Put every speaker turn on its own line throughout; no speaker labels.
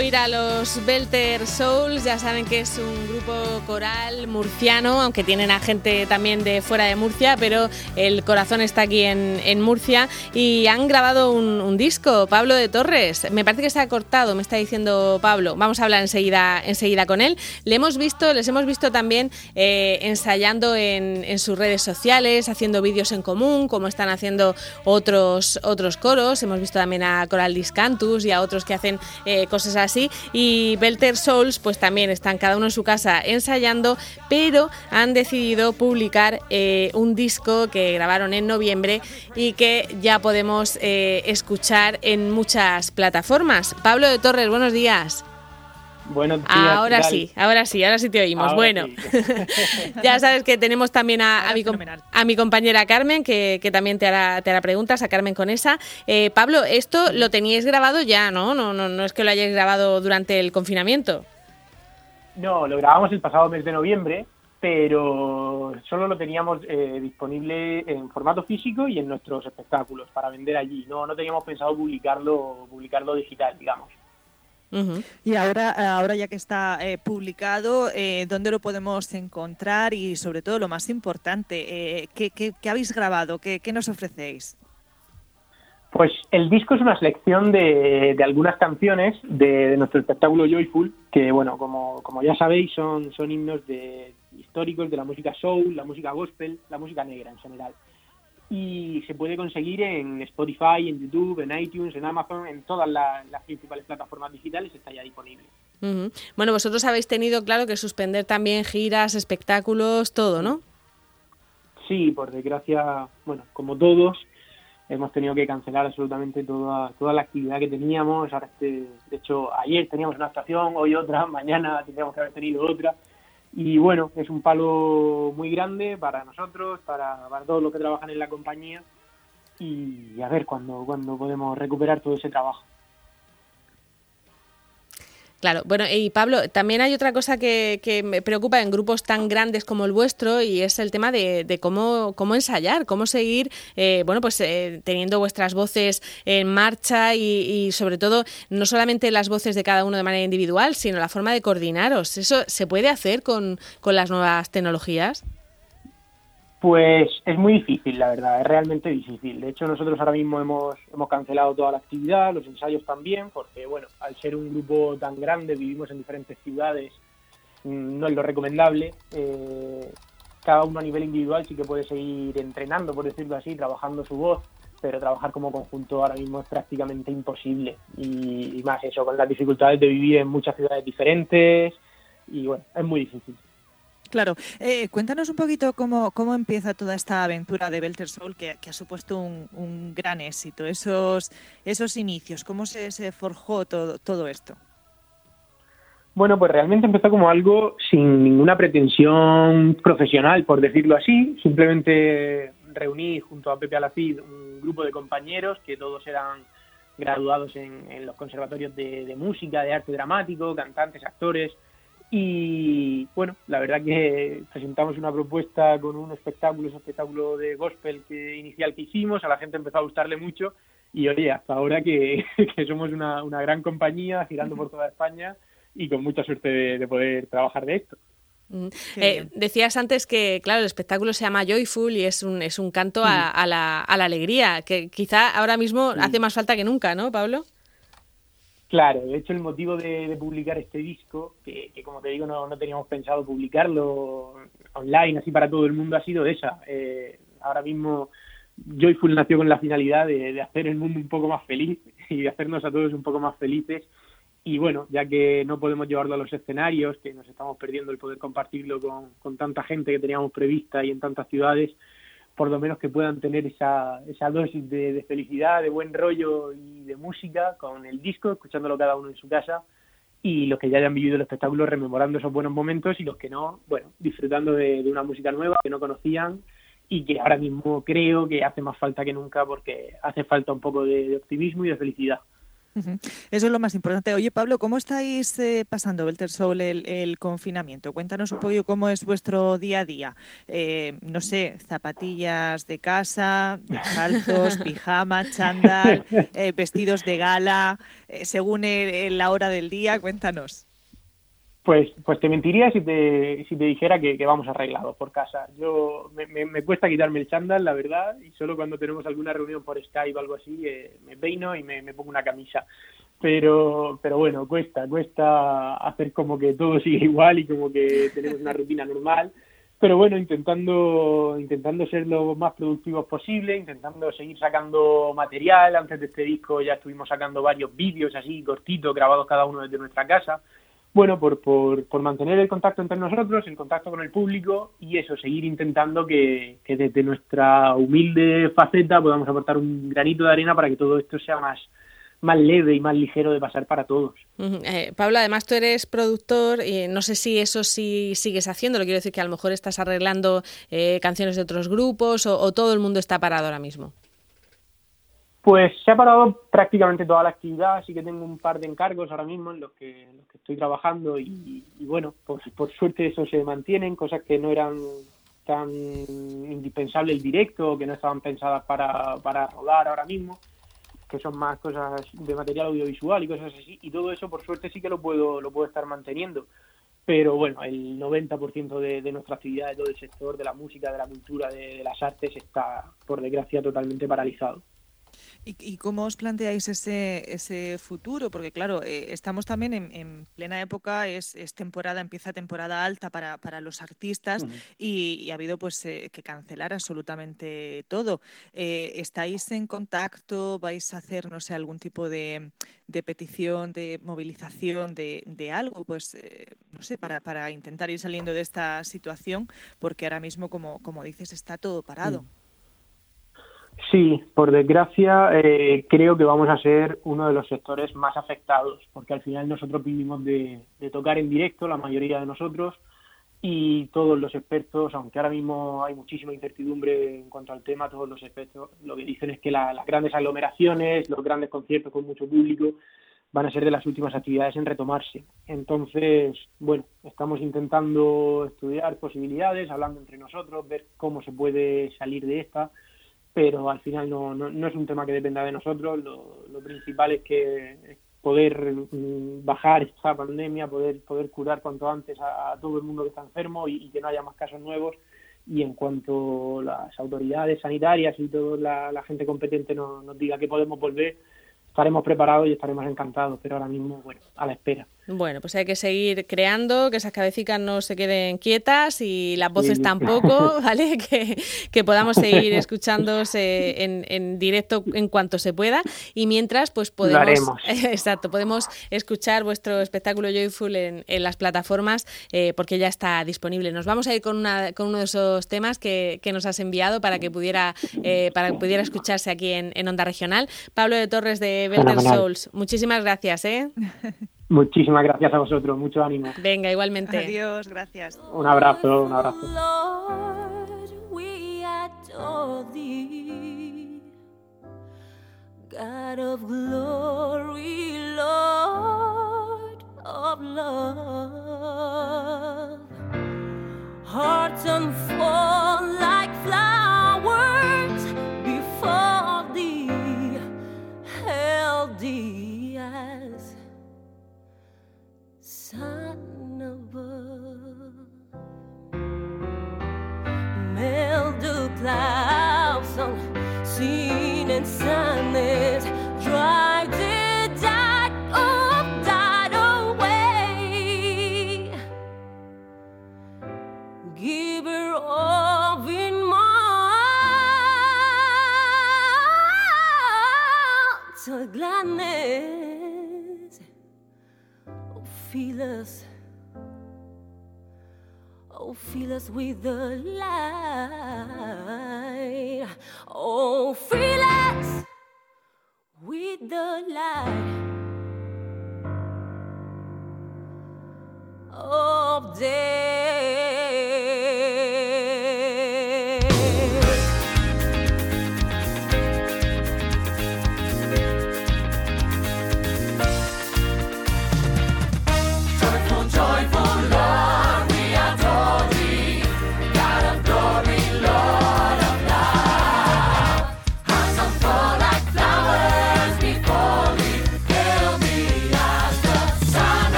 oír a los Belter Souls, ya saben que es un grupo coral murciano, aunque tienen a gente también de fuera de Murcia, pero el corazón está aquí en, Murcia y han grabado un, disco, Pablo de Torres. Me parece que se ha cortado, me está diciendo Pablo. Vamos a hablar enseguida, enseguida con él. Le hemos visto, les hemos visto también eh, ensayando en, en, sus redes sociales, haciendo vídeos en común, como están haciendo otros, otros coros. Hemos visto también a Coral Discantus y a otros que hacen eh, cosas así. Y Belter Souls, pues también están cada uno en su casa ensayando, pero han decidido publicar eh, un disco que grabaron en noviembre y que ya podemos eh, escuchar en muchas plataformas. Pablo de Torres, buenos días.
Buenos días.
Ahora sí, ahora sí, ahora sí te oímos. bueno, ya sabes que tenemos también a, mi, a mi, compañera Carmen, que, también te hará, te hará, preguntas, a Carmen con esa. Eh, Pablo, esto lo teníais grabado ya, ¿no? ¿no? No, no es que lo hayáis grabado durante el confinamiento.
No, lo grabamos el pasado mes de noviembre, pero solo lo teníamos eh, disponible en formato físico y en nuestros espectáculos para vender allí. No, no teníamos pensado publicarlo, publicarlo digital, digamos.
Y ahora, ahora ya que está eh, publicado, eh, ¿dónde lo podemos encontrar? Y sobre todo, lo más importante, eh, ¿qué, qué, habéis grabado? ¿Qué, ¿Qué, nos ofrecéis?
Pues el disco es una selección de, de algunas canciones de, nuestro espectáculo Joyful, que bueno, como, como ya sabéis, son, son himnos de, históricos de la música soul, la música gospel, la música negra en general y se puede conseguir en Spotify, en YouTube, en iTunes, en Amazon, en todas las, principales plataformas digitales está ya disponible.
Bueno, vosotros habéis tenido, claro, que suspender también giras, espectáculos, todo, ¿no?
Sí, por desgracia, bueno, como todos, hemos tenido que cancelar absolutamente toda, toda la actividad que teníamos. Ahora, este, de hecho, ayer teníamos una estación, hoy otra, mañana tendríamos que haber tenido otra. Y bueno, es un palo muy grande para nosotros, para, todos los que trabajan en la compañía y a ver cuándo cuando podemos recuperar todo ese trabajo.
Claro, bueno, y Pablo, también hay otra cosa que, que, me preocupa en grupos tan grandes como el vuestro y es el tema de, cómo, cómo ensayar, cómo seguir, eh, bueno, pues eh, teniendo vuestras voces en marcha y, sobre todo no solamente las voces de cada uno de manera individual, sino la forma de coordinaros. ¿Eso se puede hacer con, con las nuevas tecnologías?
Pues es muy difícil, la verdad, es realmente difícil. De hecho, nosotros ahora mismo hemos, hemos cancelado toda la actividad, los ensayos también, porque, bueno, al ser un grupo tan grande, vivimos en diferentes ciudades, mm, no es lo recomendable. Eh, cada uno a nivel individual sí que puede seguir entrenando, por decirlo así, trabajando su voz, pero trabajar como conjunto ahora mismo es prácticamente imposible. Y, y más eso, con las dificultades de vivir en muchas ciudades diferentes, y bueno, es muy difícil.
Claro, eh, cuéntanos un poquito cómo, cómo empieza toda esta aventura de Belter Soul que, ha supuesto un, gran éxito, esos, esos inicios, cómo se, se forjó todo, todo esto.
Bueno, pues realmente empezó como algo sin ninguna pretensión profesional, por decirlo así. Simplemente reuní junto a Pepe Alacid un grupo de compañeros que todos eran graduados en, los conservatorios de música, de arte dramático, cantantes, actores, y bueno, la verdad que presentamos una propuesta con un espectáculo, ese espectáculo de gospel que inicial que hicimos, a la gente empezó a gustarle mucho y oye, hasta ahora que, somos una, una, gran compañía girando por toda España y con mucha suerte de, poder trabajar de esto.
Mm. Eh, decías antes que, claro, el espectáculo se llama Joyful y es un, es un canto a, la, a la alegría, que quizá ahora mismo hace más falta que nunca, ¿no, Pablo?
Claro, de hecho el motivo de, publicar este disco, que, como te digo no, teníamos pensado publicarlo online así para todo el mundo, ha sido esa. Eh, ahora mismo Joyful nació con la finalidad de, hacer el mundo un poco más feliz y de hacernos a todos un poco más felices. Y bueno, ya que no podemos llevarlo a los escenarios, que nos estamos perdiendo el poder compartirlo con tanta gente que teníamos prevista y en tantas ciudades, por lo menos que puedan tener esa, esa dosis de, felicidad, de buen rollo y de música con el disco, escuchándolo cada uno en su casa y los que ya hayan vivido el espectáculo rememorando esos buenos momentos y los que no, bueno, disfrutando de, una música nueva que no conocían y que ahora mismo creo que hace más falta que nunca porque hace falta un poco de optimismo y de felicidad.
Eso es lo más importante. Oye, Pablo, ¿cómo estáis eh, pasando Belter Soul el, confinamiento? Cuéntanos un poco cómo es vuestro día a día. Eh, no sé, zapatillas de casa, descalzos, pijama, chándal, eh, vestidos de gala, según la hora del día. Cuéntanos.
Pues, pues te mentiría si te, si te dijera que, vamos arreglados por casa. Yo me, me, cuesta quitarme el chándal, la verdad, y solo cuando tenemos alguna reunión por Skype o algo así eh, me peino y me, pongo una camisa. Pero, pero bueno, cuesta, cuesta hacer como que todo sigue igual y como que tenemos una rutina normal. Pero bueno, intentando, intentando ser lo más productivos posible, intentando seguir sacando material. Antes de este disco ya estuvimos sacando varios vídeos así cortitos, grabados cada uno desde nuestra casa bueno, por, por, por, mantener el contacto entre nosotros, el contacto con el público y eso, seguir intentando que, desde nuestra humilde faceta podamos aportar un granito de arena para que todo esto sea más, más leve y más ligero de pasar para todos.
Eh, Pablo, además tú eres productor y no sé si eso sí sigues haciendo, lo quiero decir que a lo mejor estás arreglando eh, canciones de otros grupos o todo el mundo está parado ahora mismo.
Pues se ha parado prácticamente toda la actividad, así que tengo un par de encargos ahora mismo en los que, estoy trabajando y, bueno, por, suerte eso se mantienen, cosas que no eran tan indispensables el directo, que no estaban pensadas para, para rodar ahora mismo, que son más cosas de material audiovisual y cosas así, y todo eso por suerte sí que lo puedo, lo puedo estar manteniendo. Pero bueno, el 90% de, de nuestra actividad de todo el sector, de la música, de la cultura, de las artes, está por desgracia totalmente paralizado.
¿Y, cómo os planteáis ese, ese futuro? Porque claro, eh, estamos también en, plena época, es, temporada, empieza temporada alta para, para los artistas y, ha habido pues eh, que cancelar absolutamente todo. Eh, ¿Estáis en contacto? ¿Vais a hacer, no sé, algún tipo de, de petición, de movilización, de, de algo? Pues, no sé, para, para intentar ir saliendo de esta situación, porque ahora mismo, como, como dices, está todo parado. Mm.
Sí, por desgracia eh, creo que vamos a ser uno de los sectores más afectados, porque al final nosotros vivimos de, tocar en directo, la mayoría de nosotros, y todos los expertos, aunque ahora mismo hay muchísima incertidumbre en cuanto al tema, todos los expertos lo que dicen es que las grandes aglomeraciones, los grandes conciertos con mucho público, van a ser de las últimas actividades en retomarse. Entonces, bueno, estamos intentando estudiar posibilidades, hablando entre nosotros, ver cómo se puede salir de esta pero al final no, no, es un tema que dependa de nosotros. Lo, lo principal es que poder mm, bajar esta pandemia, poder poder curar cuanto antes a, todo el mundo que está enfermo y, que no haya más casos nuevos. Y en cuanto las autoridades sanitarias y toda la, la gente competente nos, nos diga que podemos volver, estaremos preparados y estaremos encantados, pero ahora mismo, bueno, a la espera.
Bueno, pues hay que seguir creando, que esas cabecitas no se queden quietas y las voces tampoco, ¿vale? Que, podamos seguir escuchándose en, en, directo en cuanto se pueda. Y mientras, pues podemos. Exacto, podemos escuchar vuestro espectáculo Joyful en, en las plataformas eh, porque ya está disponible. Nos vamos a ir con, una, con uno de esos temas que, que nos has enviado para que pudiera, eh, para que pudiera escucharse aquí en, en Onda Regional. Pablo de Torres de Better Souls, muchísimas gracias, ¿eh?
Muchísimas gracias a vosotros, mucho ánimo.
Venga, igualmente.
Adiós, gracias.
Un abrazo, un abrazo. God of Gladness oh, fill us, oh, fill us with the light. Oh, fill us with the light of day.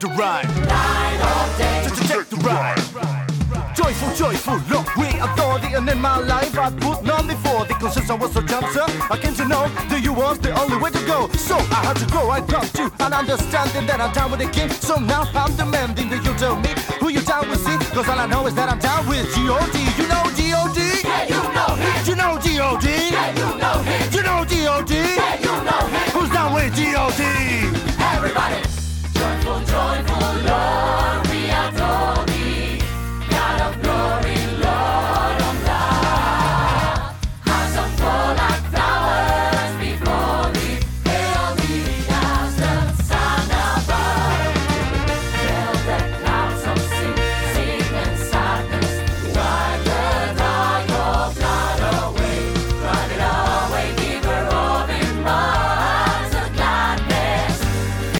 the ride. Ride all day. Take the ride. Joyful, joyful, look, we adore the end in my life. I put none before the conscience I was a up. I came to know that you was the only way to go. So I had to go, I got you, and understanding that I'm down with the king. So now I'm demanding that you tell me who you down with, see? Cause all I know is that I'm down with G.O.D. You know G.O.D.? Yeah, you know him. You know G.O.D.? Yeah, you know